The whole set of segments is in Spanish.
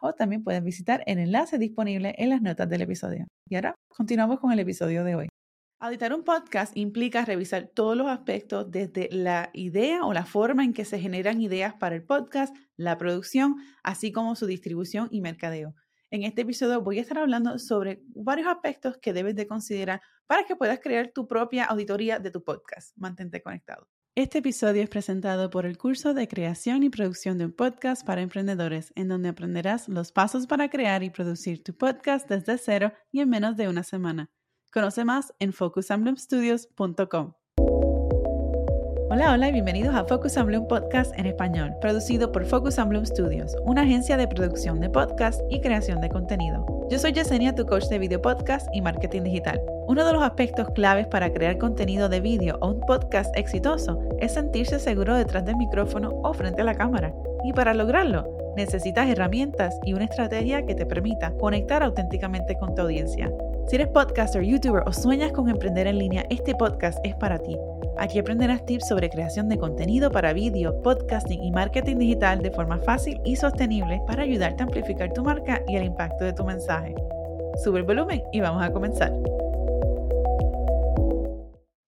o también puedes visitar el enlace disponible en las notas del episodio. Y ahora continuamos con el episodio de hoy. Auditar un podcast implica revisar todos los aspectos desde la idea o la forma en que se generan ideas para el podcast, la producción, así como su distribución y mercadeo. En este episodio voy a estar hablando sobre varios aspectos que debes de considerar para que puedas crear tu propia auditoría de tu podcast. Mantente conectado. Este episodio es presentado por el curso de creación y producción de un podcast para emprendedores, en donde aprenderás los pasos para crear y producir tu podcast desde cero y en menos de una semana. Conoce más en focusambloomstudios.com. Hola, hola y bienvenidos a Focus and Bloom Podcast en español, producido por Focus and Bloom Studios, una agencia de producción de podcast y creación de contenido. Yo soy Yesenia, tu coach de video podcast y marketing digital. Uno de los aspectos claves para crear contenido de vídeo o un podcast exitoso es sentirse seguro detrás del micrófono o frente a la cámara. Y para lograrlo, necesitas herramientas y una estrategia que te permita conectar auténticamente con tu audiencia. Si eres podcaster, youtuber o sueñas con emprender en línea, este podcast es para ti. Aquí aprenderás tips sobre creación de contenido para vídeo, podcasting y marketing digital de forma fácil y sostenible para ayudarte a amplificar tu marca y el impacto de tu mensaje. Sube el volumen y vamos a comenzar.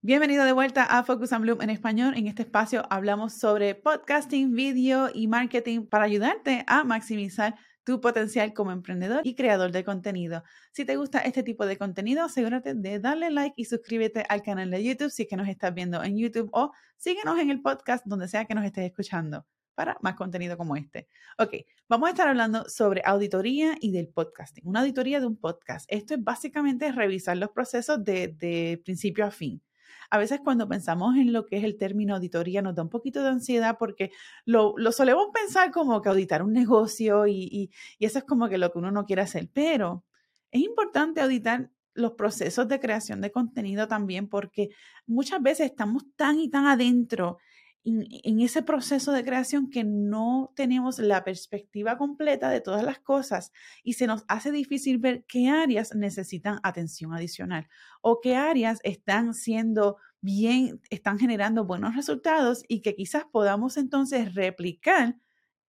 Bienvenido de vuelta a Focus and Bloom en español. En este espacio hablamos sobre podcasting, video y marketing para ayudarte a maximizar tu potencial como emprendedor y creador de contenido. Si te gusta este tipo de contenido, asegúrate de darle like y suscríbete al canal de YouTube si es que nos estás viendo en YouTube o síguenos en el podcast donde sea que nos estés escuchando para más contenido como este. Ok, vamos a estar hablando sobre auditoría y del podcasting. Una auditoría de un podcast. Esto es básicamente revisar los procesos de, de principio a fin a veces cuando pensamos en lo que es el término auditoría nos da un poquito de ansiedad porque lo, solemos pensar como que auditar un negocio y, eso es como que lo que uno no quiere hacer, pero es importante auditar los procesos de creación de contenido también porque muchas veces estamos tan y tan adentro en, ese proceso de creación que no tenemos la perspectiva completa de todas las cosas y se nos hace difícil ver qué áreas necesitan atención adicional o qué áreas están siendo bien, están generando buenos resultados y que quizás podamos entonces replicar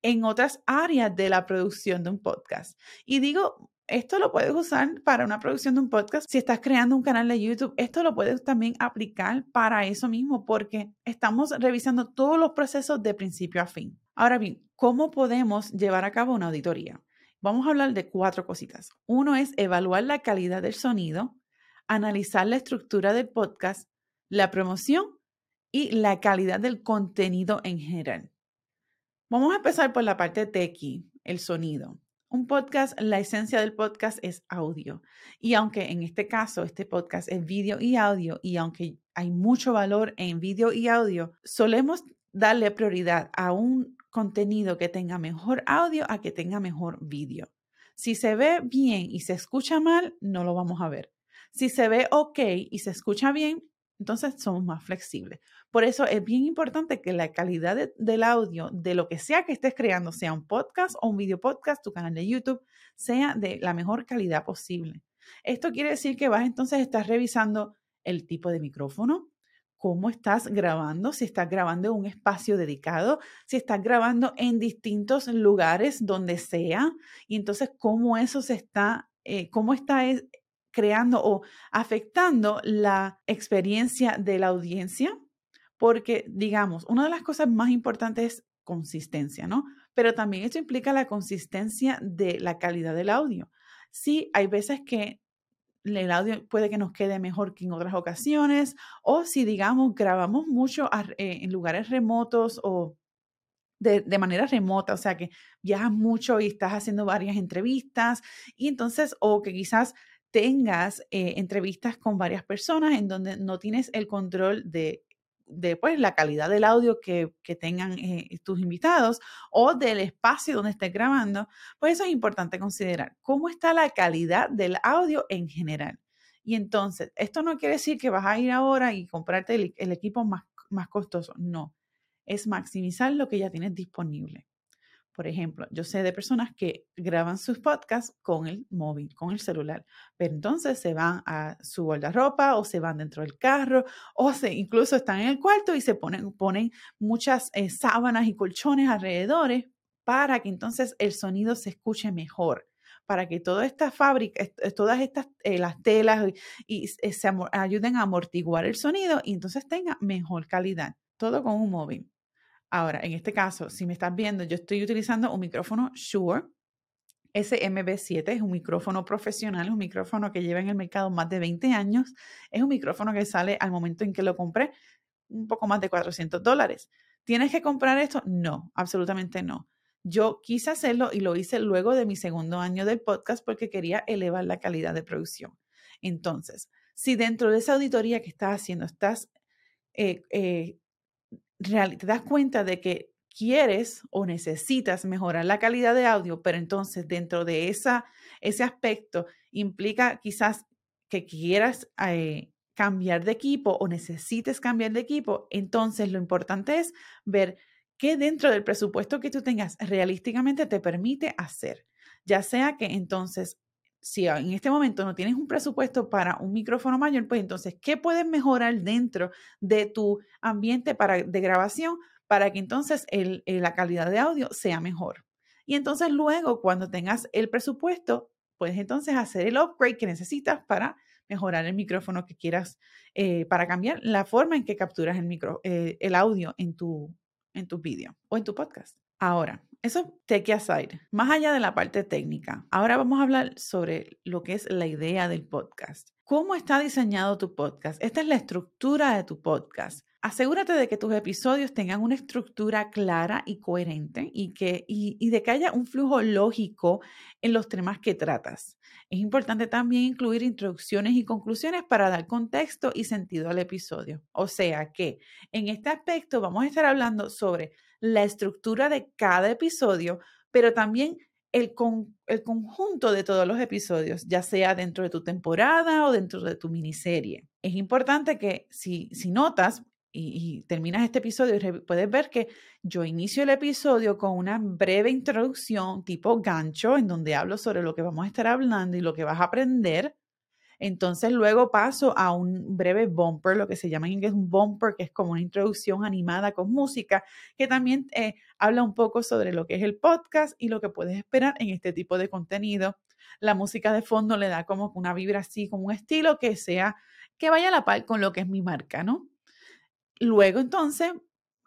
en otras áreas de la producción de un podcast. Y digo esto lo puedes usar para una producción de un podcast. Si estás creando un canal de YouTube, esto lo puedes también aplicar para eso mismo, porque estamos revisando todos los procesos de principio a fin. Ahora bien, ¿cómo podemos llevar a cabo una auditoría? Vamos a hablar de cuatro cositas. Uno es evaluar la calidad del sonido, analizar la estructura del podcast, la promoción y la calidad del contenido en general. Vamos a empezar por la parte tequi, el sonido. Un podcast, la esencia del podcast es audio. Y aunque en este caso este podcast es vídeo y audio, y aunque hay mucho valor en vídeo y audio, solemos darle prioridad a un contenido que tenga mejor audio a que tenga mejor vídeo. Si se ve bien y se escucha mal, no lo vamos a ver. Si se ve ok y se escucha bien, entonces somos más flexibles. Por eso es bien importante que la calidad del audio de lo que sea que estés creando, sea un podcast o un video podcast, tu canal de YouTube, sea de la mejor calidad posible. Esto quiere decir que vas entonces a estar revisando el tipo de micrófono, cómo estás grabando, si estás grabando en un espacio dedicado, si estás grabando en distintos lugares donde sea, y entonces cómo eso se está, eh, cómo está creando o afectando la experiencia de la audiencia, porque, digamos, una de las cosas más importantes es consistencia, ¿no? Pero también esto implica la consistencia de la calidad del audio. Sí, hay veces que el audio puede que nos quede mejor que en otras ocasiones, o si, digamos, grabamos mucho eh, en lugares remotos o de, de, manera remota, o sea que viajas mucho y estás haciendo varias entrevistas, y entonces, o que quizás tengas eh, entrevistas con varias personas en donde no tienes el control de pues, la calidad del audio que, tengan eh, tus invitados o del espacio donde estés grabando, pues eso es importante considerar. ¿Cómo está la calidad del audio en general? Y entonces, esto no quiere decir que vas a ir ahora y comprarte el, equipo más, más costoso. No, es maximizar lo que ya tienes disponible. Por ejemplo, yo sé de personas que graban sus podcasts con el móvil, con el celular, pero entonces se van a su guardarropa o se van dentro del carro o se, incluso están en el cuarto y se ponen, muchas eh, sábanas y colchones alrededor para que entonces el sonido se escuche mejor para que toda esta fábrica, todas estas, eh, las telas y, eh, se ayuden a amortiguar el sonido y entonces tenga mejor calidad. Todo con un móvil. Ahora, en este caso, si me estás viendo, yo estoy utilizando un micrófono Shure SMB7, es un micrófono profesional, es un micrófono que lleva en el mercado más de 20 años, es un micrófono que sale al momento en que lo compré un poco más de 400 dólares. ¿Tienes que comprar esto? No, absolutamente no. Yo quise hacerlo y lo hice luego de mi segundo año del podcast porque quería elevar la calidad de producción. Entonces, si dentro de esa auditoría que estás haciendo estás eh, eh, te das cuenta de que quieres o necesitas mejorar la calidad de audio, pero entonces dentro de esa, ese aspecto implica quizás que quieras eh, cambiar de equipo o necesites cambiar de equipo, entonces lo importante es ver qué dentro del presupuesto que tú tengas realísticamente te permite hacer. Ya sea que entonces si en este momento no tienes un presupuesto para un micrófono mayor, pues entonces, ¿qué puedes mejorar dentro de tu ambiente para, de grabación para que entonces la calidad de audio sea mejor? Y entonces luego, cuando tengas el presupuesto, puedes entonces hacer el upgrade que necesitas para mejorar el micrófono que quieras, eh, para cambiar la forma en que capturas el, micro, eh, el audio en tu, en tu vídeo o en tu podcast. Ahora, eso take aside. Más allá de la parte técnica, ahora vamos a hablar sobre lo que es la idea del podcast. ¿Cómo está diseñado tu podcast? Esta es la estructura de tu podcast. Asegúrate de que tus episodios tengan una estructura clara y coherente y, que, y, de que haya un flujo lógico en los temas que tratas. Es importante también incluir introducciones y conclusiones para dar contexto y sentido al episodio. O sea que en este aspecto vamos a estar hablando sobre la estructura de cada episodio, pero también el, el conjunto de todos los episodios, ya sea dentro de tu temporada o dentro de tu miniserie. Es importante que si, si notas, y, terminas este episodio puedes ver que yo inicio el episodio con una breve introducción tipo gancho en donde hablo sobre lo que vamos a estar hablando y lo que vas a aprender. Entonces luego paso a un breve bumper, lo que se llama en inglés un bumper, que es como una introducción animada con música, que también eh, habla un poco sobre lo que es el podcast y lo que puedes esperar en este tipo de contenido. La música de fondo le da como una vibra así, como un estilo que sea, que vaya a la par con lo que es mi marca, ¿no? Luego entonces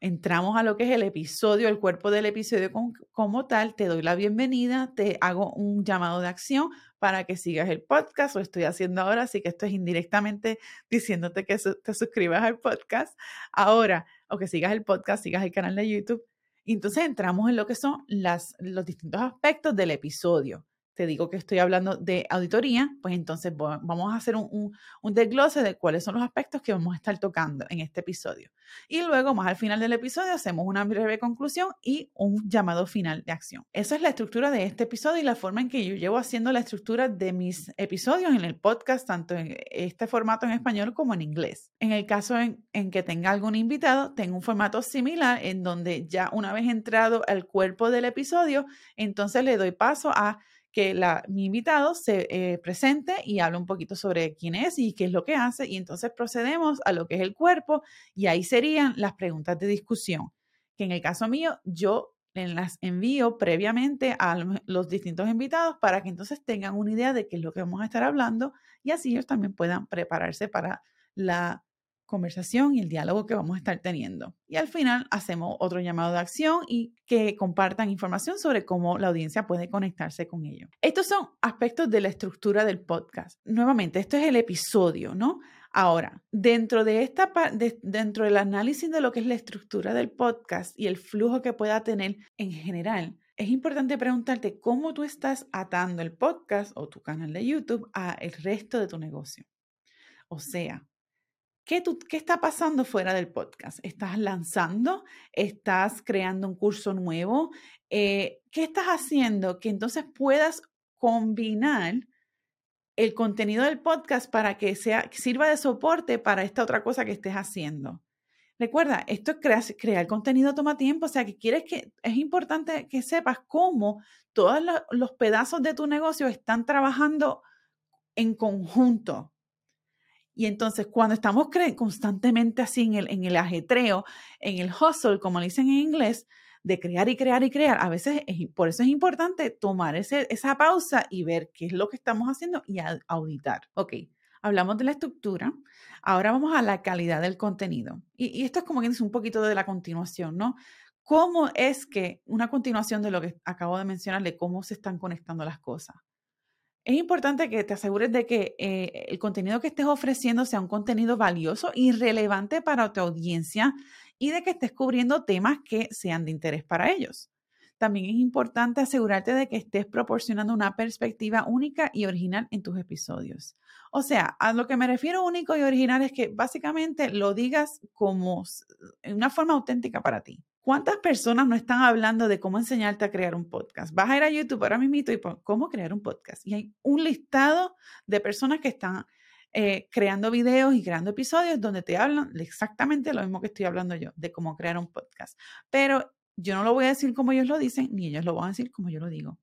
entramos a lo que es el episodio, el cuerpo del episodio como tal, te doy la bienvenida, te hago un llamado de acción para que sigas el podcast, lo estoy haciendo ahora, así que esto es indirectamente diciéndote que te suscribas al podcast ahora o que sigas el podcast, sigas el canal de YouTube. Y entonces entramos en lo que son las, los distintos aspectos del episodio te digo que estoy hablando de auditoría, pues entonces vamos a hacer un, desglose de cuáles son los aspectos que vamos a estar tocando en este episodio. Y luego, más al final del episodio, hacemos una breve conclusión y un llamado final de acción. Esa es la estructura de este episodio y la forma en que yo llevo haciendo la estructura de mis episodios en el podcast, tanto en este formato en español como en inglés. En el caso en, que tenga algún invitado, tengo un formato similar en donde ya una vez entrado al cuerpo del episodio, entonces le doy paso a que la, mi invitado se eh, presente y hable un poquito sobre quién es y qué es lo que hace. Y entonces procedemos a lo que es el cuerpo y ahí serían las preguntas de discusión, que en el caso mío yo las envío previamente a los distintos invitados para que entonces tengan una idea de qué es lo que vamos a estar hablando y así ellos también puedan prepararse para la conversación y el diálogo que vamos a estar teniendo. Y al final hacemos otro llamado de acción y que compartan información sobre cómo la audiencia puede conectarse con ello. Estos son aspectos de la estructura del podcast. Nuevamente, esto es el episodio, ¿no? Ahora, dentro de esta dentro del análisis de lo que es la estructura del podcast y el flujo que pueda tener en general, es importante preguntarte cómo tú estás atando el podcast o tu canal de YouTube a el resto de tu negocio. O sea, ¿Qué, ¿Qué, está pasando fuera del podcast? ¿Estás lanzando? ¿Estás creando un curso nuevo? Eh, ¿Qué estás haciendo que entonces puedas combinar el contenido del podcast para que sea, sirva de soporte para esta otra cosa que estés haciendo? Recuerda, esto es crear, crear contenido toma tiempo, o sea que quieres que es importante que sepas cómo todos los pedazos de tu negocio están trabajando en conjunto. Y entonces, cuando estamos constantemente así en el, en el ajetreo, en el hustle, como le dicen en inglés, de crear y crear y crear, a veces por eso es importante tomar ese, esa pausa y ver qué es lo que estamos haciendo y auditar. Ok, hablamos de la estructura, ahora vamos a la calidad del contenido. Y, y esto es como que es un poquito de la continuación, ¿no? ¿Cómo es que una continuación de lo que acabo de mencionar, de cómo se están conectando las cosas? Es importante que te asegures de que eh, el contenido que estés ofreciendo sea un contenido valioso y relevante para tu audiencia y de que estés cubriendo temas que sean de interés para ellos. También es importante asegurarte de que estés proporcionando una perspectiva única y original en tus episodios. O sea, a lo que me refiero único y original es que básicamente lo digas como una forma auténtica para ti. ¿Cuántas personas no están hablando de cómo enseñarte a crear un podcast? Vas a ir a YouTube ahora mismo y pon cómo crear un podcast. Y hay un listado de personas que están eh, creando videos y creando episodios donde te hablan exactamente lo mismo que estoy hablando yo, de cómo crear un podcast. Pero yo no lo voy a decir como ellos lo dicen, ni ellos lo van a decir como yo lo digo.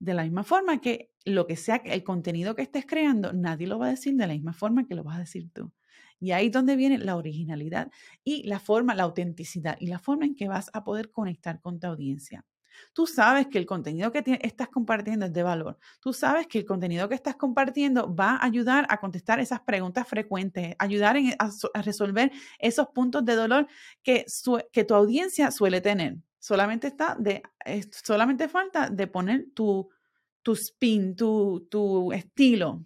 De la misma forma que lo que sea, el contenido que estés creando, nadie lo va a decir de la misma forma que lo vas a decir tú. Y ahí es donde viene la originalidad y la forma, la autenticidad y la forma en que vas a poder conectar con tu audiencia. Tú sabes que el contenido que estás compartiendo es de valor. Tú sabes que el contenido que estás compartiendo va a ayudar a contestar esas preguntas frecuentes, ayudar a, resolver esos puntos de dolor que, que tu audiencia suele tener. Solamente está de, solamente falta de poner tu, tu spin, tu, tu estilo,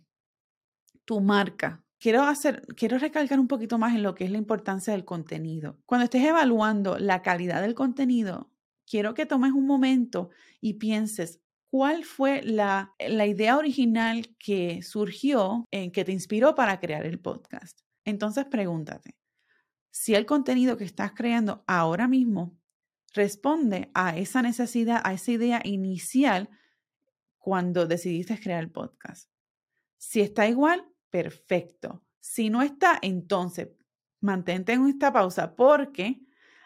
tu marca quiero hacer, quiero recalcar un poquito más en lo que es la importancia del contenido. Cuando estés evaluando la calidad del contenido, quiero que tomes un momento y pienses cuál fue la, la idea original que surgió, en que te inspiró para crear el podcast. Entonces pregúntate, si el contenido que estás creando ahora mismo responde a esa necesidad, a esa idea inicial cuando decidiste crear el podcast. Si está igual, perfecto. Si no está, entonces mantente en esta pausa porque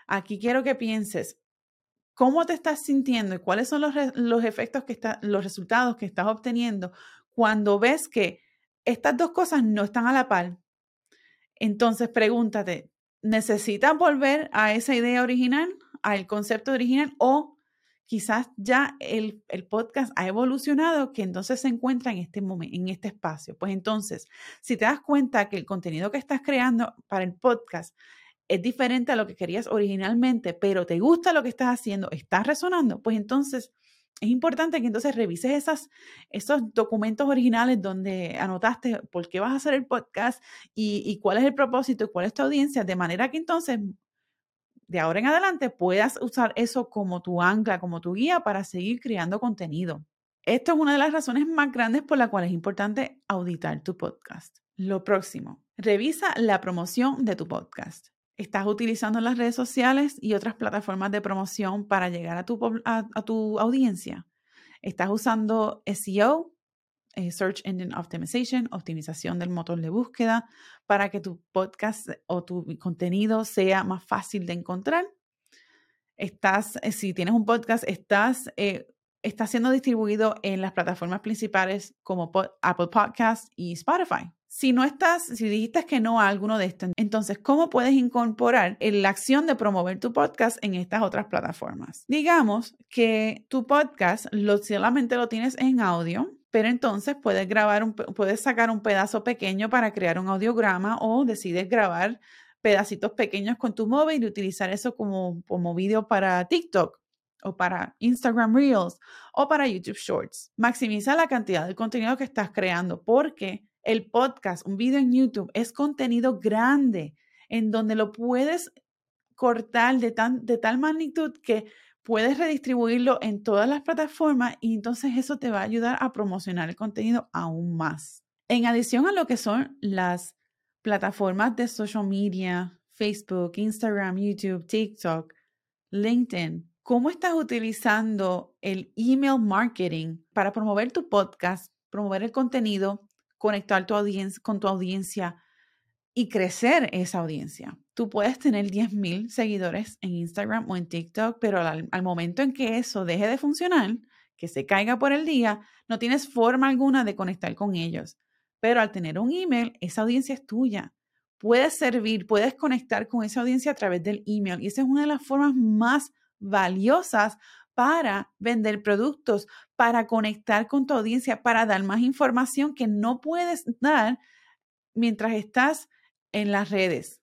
aquí quiero que pienses cómo te estás sintiendo y cuáles son los, los efectos que está, los resultados que estás obteniendo cuando ves que estas dos cosas no están a la par. Entonces pregúntate, ¿necesitas volver a esa idea original, al concepto original o quizás ya el, podcast ha evolucionado que entonces se encuentra en este momento, en este espacio. Pues entonces, si te das cuenta que el contenido que estás creando para el podcast es diferente a lo que querías originalmente, pero te gusta lo que estás haciendo, estás resonando, pues entonces es importante que entonces revises esos documentos originales donde anotaste por qué vas a hacer el podcast y, y cuál es el propósito y cuál es tu audiencia, de manera que entonces de ahora en adelante puedas usar eso como tu ancla, como tu guía para seguir creando contenido. Esto es una de las razones más grandes por la cual es importante auditar tu podcast. Lo próximo, revisa la promoción de tu podcast. ¿Estás utilizando las redes sociales y otras plataformas de promoción para llegar a tu, a tu audiencia? ¿Estás usando SEO eh, search Engine Optimization, optimización del motor de búsqueda, para que tu podcast o tu contenido sea más fácil de encontrar. Estás, eh, si tienes un podcast, estás, eh, está siendo distribuido en las plataformas principales como Apple Podcasts y Spotify. Si no estás, si dijiste que no a alguno de estos, entonces, ¿cómo puedes incorporar la acción de promover tu podcast en estas otras plataformas? Digamos que tu podcast lo, solamente lo tienes en audio pero entonces puedes grabar, un, puedes sacar un pedazo pequeño para crear un audiograma o decides grabar pedacitos pequeños con tu móvil y utilizar eso como, como vídeo para TikTok o para Instagram Reels o para YouTube Shorts. Maximiza la cantidad de contenido que estás creando porque el podcast, un video en YouTube, es contenido grande en donde lo puedes cortar de, tan, de tal magnitud que puedes redistribuirlo en todas las plataformas y entonces eso te va a ayudar a promocionar el contenido aún más. En adición a lo que son las plataformas de social media, Facebook, Instagram, YouTube, TikTok, LinkedIn, ¿cómo estás utilizando el email marketing para promover tu podcast, promover el contenido, conectar tu audiencia con tu audiencia y crecer esa audiencia? Tú puedes tener 10.000 seguidores en Instagram o en TikTok, pero al, al momento en que eso deje de funcionar, que se caiga por el día, no tienes forma alguna de conectar con ellos. Pero al tener un email, esa audiencia es tuya. Puedes servir, puedes conectar con esa audiencia a través del email. Y esa es una de las formas más valiosas para vender productos, para conectar con tu audiencia, para dar más información que no puedes dar mientras estás en las redes.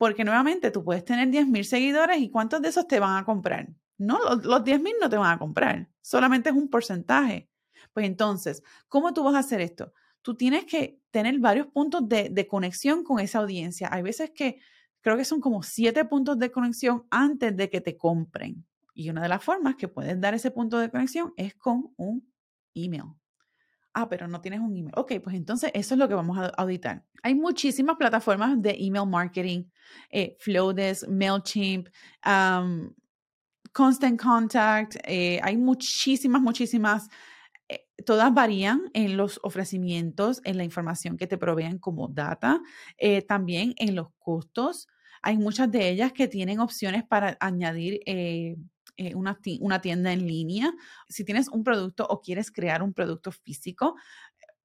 Porque nuevamente tú puedes tener 10.000 seguidores y ¿cuántos de esos te van a comprar? No, los, los 10.000 no te van a comprar, solamente es un porcentaje. Pues entonces, ¿cómo tú vas a hacer esto? Tú tienes que tener varios puntos de, de conexión con esa audiencia. Hay veces que creo que son como siete puntos de conexión antes de que te compren. Y una de las formas que puedes dar ese punto de conexión es con un email. Ah, pero no tienes un email. Ok, pues entonces eso es lo que vamos a auditar. Hay muchísimas plataformas de email marketing, eh, Flowdesk, MailChimp, Constant Contact, eh, hay muchísimas, muchísimas, eh, todas varían en los ofrecimientos, en la información que te proveen como data, también en los costos. Hay muchas de ellas que tienen opciones para añadir una, una tienda en línea. Si tienes un producto o quieres crear un producto físico,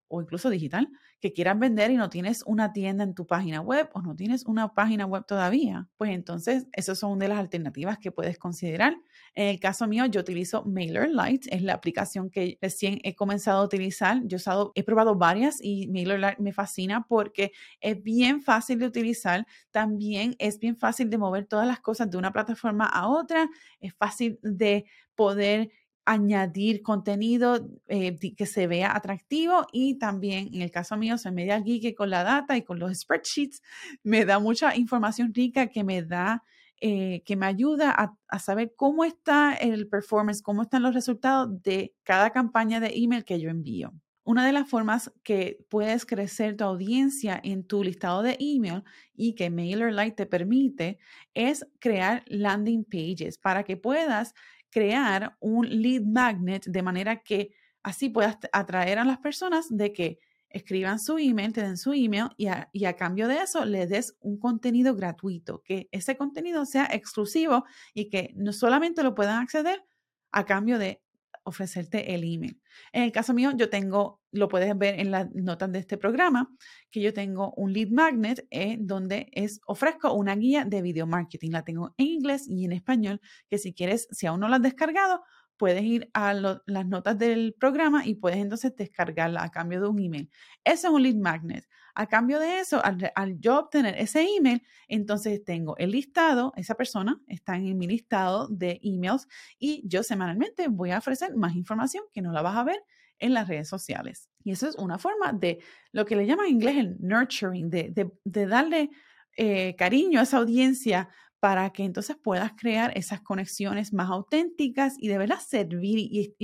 o incluso digital, que quieras vender y no tienes una tienda en tu página web o no tienes una página web todavía, pues entonces esas son de las alternativas que puedes considerar. En el caso mío, yo utilizo MailerLite, es la aplicación que recién he comenzado a utilizar. Yo he, he probado varias y MailerLite me fascina porque es bien fácil de utilizar, también es bien fácil de mover todas las cosas de una plataforma a otra, es fácil de poder añadir contenido eh, que se vea atractivo y también en el caso mío soy media geek con la data y con los spreadsheets me da mucha información rica que me da eh, que me ayuda a, a, saber cómo está el performance, cómo están los resultados de cada campaña de email que yo envío. Una de las formas que puedes crecer tu audiencia en tu listado de email y que MailerLite te permite es crear landing pages para que puedas crear un lead magnet de manera que así puedas atraer a las personas de que escriban su email, te den su email y a, y a, cambio de eso le des un contenido gratuito, que ese contenido sea exclusivo y que no solamente lo puedan acceder a cambio de ofrecerte el email. En el caso mío, yo tengo, lo puedes ver en las notas de este programa, que yo tengo un lead magnet eh, donde es, ofrezco una guía de video marketing. La tengo en inglés y en español, que si quieres, si aún no la has descargado, puedes ir a las notas del programa y puedes entonces descargarla a cambio de un email. Eso es un lead magnet. A cambio de eso, al, yo obtener ese email, entonces tengo el listado, esa persona está en mi listado de emails y yo semanalmente voy a ofrecer más información que no la vas a ver en las redes sociales. Y eso es una forma de lo que le llaman en inglés el nurturing, de, darle eh, cariño a esa audiencia para que entonces puedas crear esas conexiones más auténticas y de verdad servir y,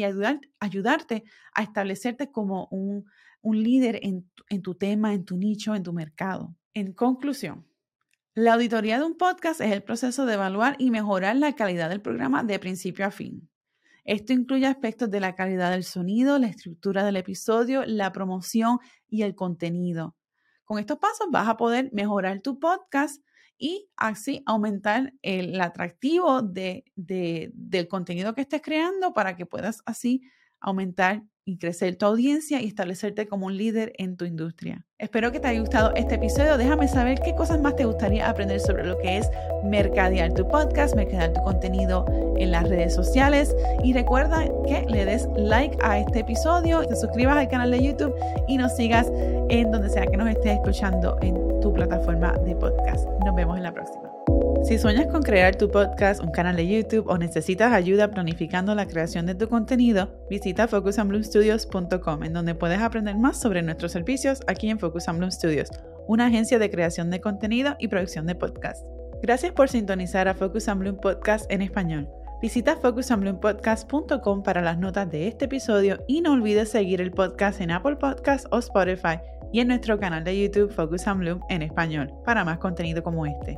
ayudarte a establecerte como un, líder en, en tu tema, en tu nicho, en tu mercado. En conclusión, la auditoría de un podcast es el proceso de evaluar y mejorar la calidad del programa de principio a fin. Esto incluye aspectos de la calidad del sonido, la estructura del episodio, la promoción y el contenido. Con estos pasos vas a poder mejorar tu podcast y así aumentar el atractivo de, del contenido que estés creando para que puedas así aumentar y crecer tu audiencia y establecerte como un líder en tu industria. Espero que te haya gustado este episodio. Déjame saber qué cosas más te gustaría aprender sobre lo que es mercadear tu podcast, mercadear tu contenido en las redes sociales. Y recuerda que le des like a este episodio, te suscribas al canal de YouTube y nos sigas en donde sea que nos estés escuchando en tu plataforma de podcast. Nos vemos en la próxima. Si sueñas con crear tu podcast, un canal de YouTube o necesitas ayuda planificando la creación de tu contenido, visita focusandbloomstudios.com en donde puedes aprender más sobre nuestros servicios aquí en Focus and Bloom Studios, una agencia de creación de contenido y producción de podcast. Gracias por sintonizar a Focus and Bloom Podcast en español. Visita focusonbloompodcast.com para las notas de este episodio y no olvides seguir el podcast en Apple Podcasts o Spotify y en nuestro canal de YouTube Focus on Bloom en español para más contenido como este.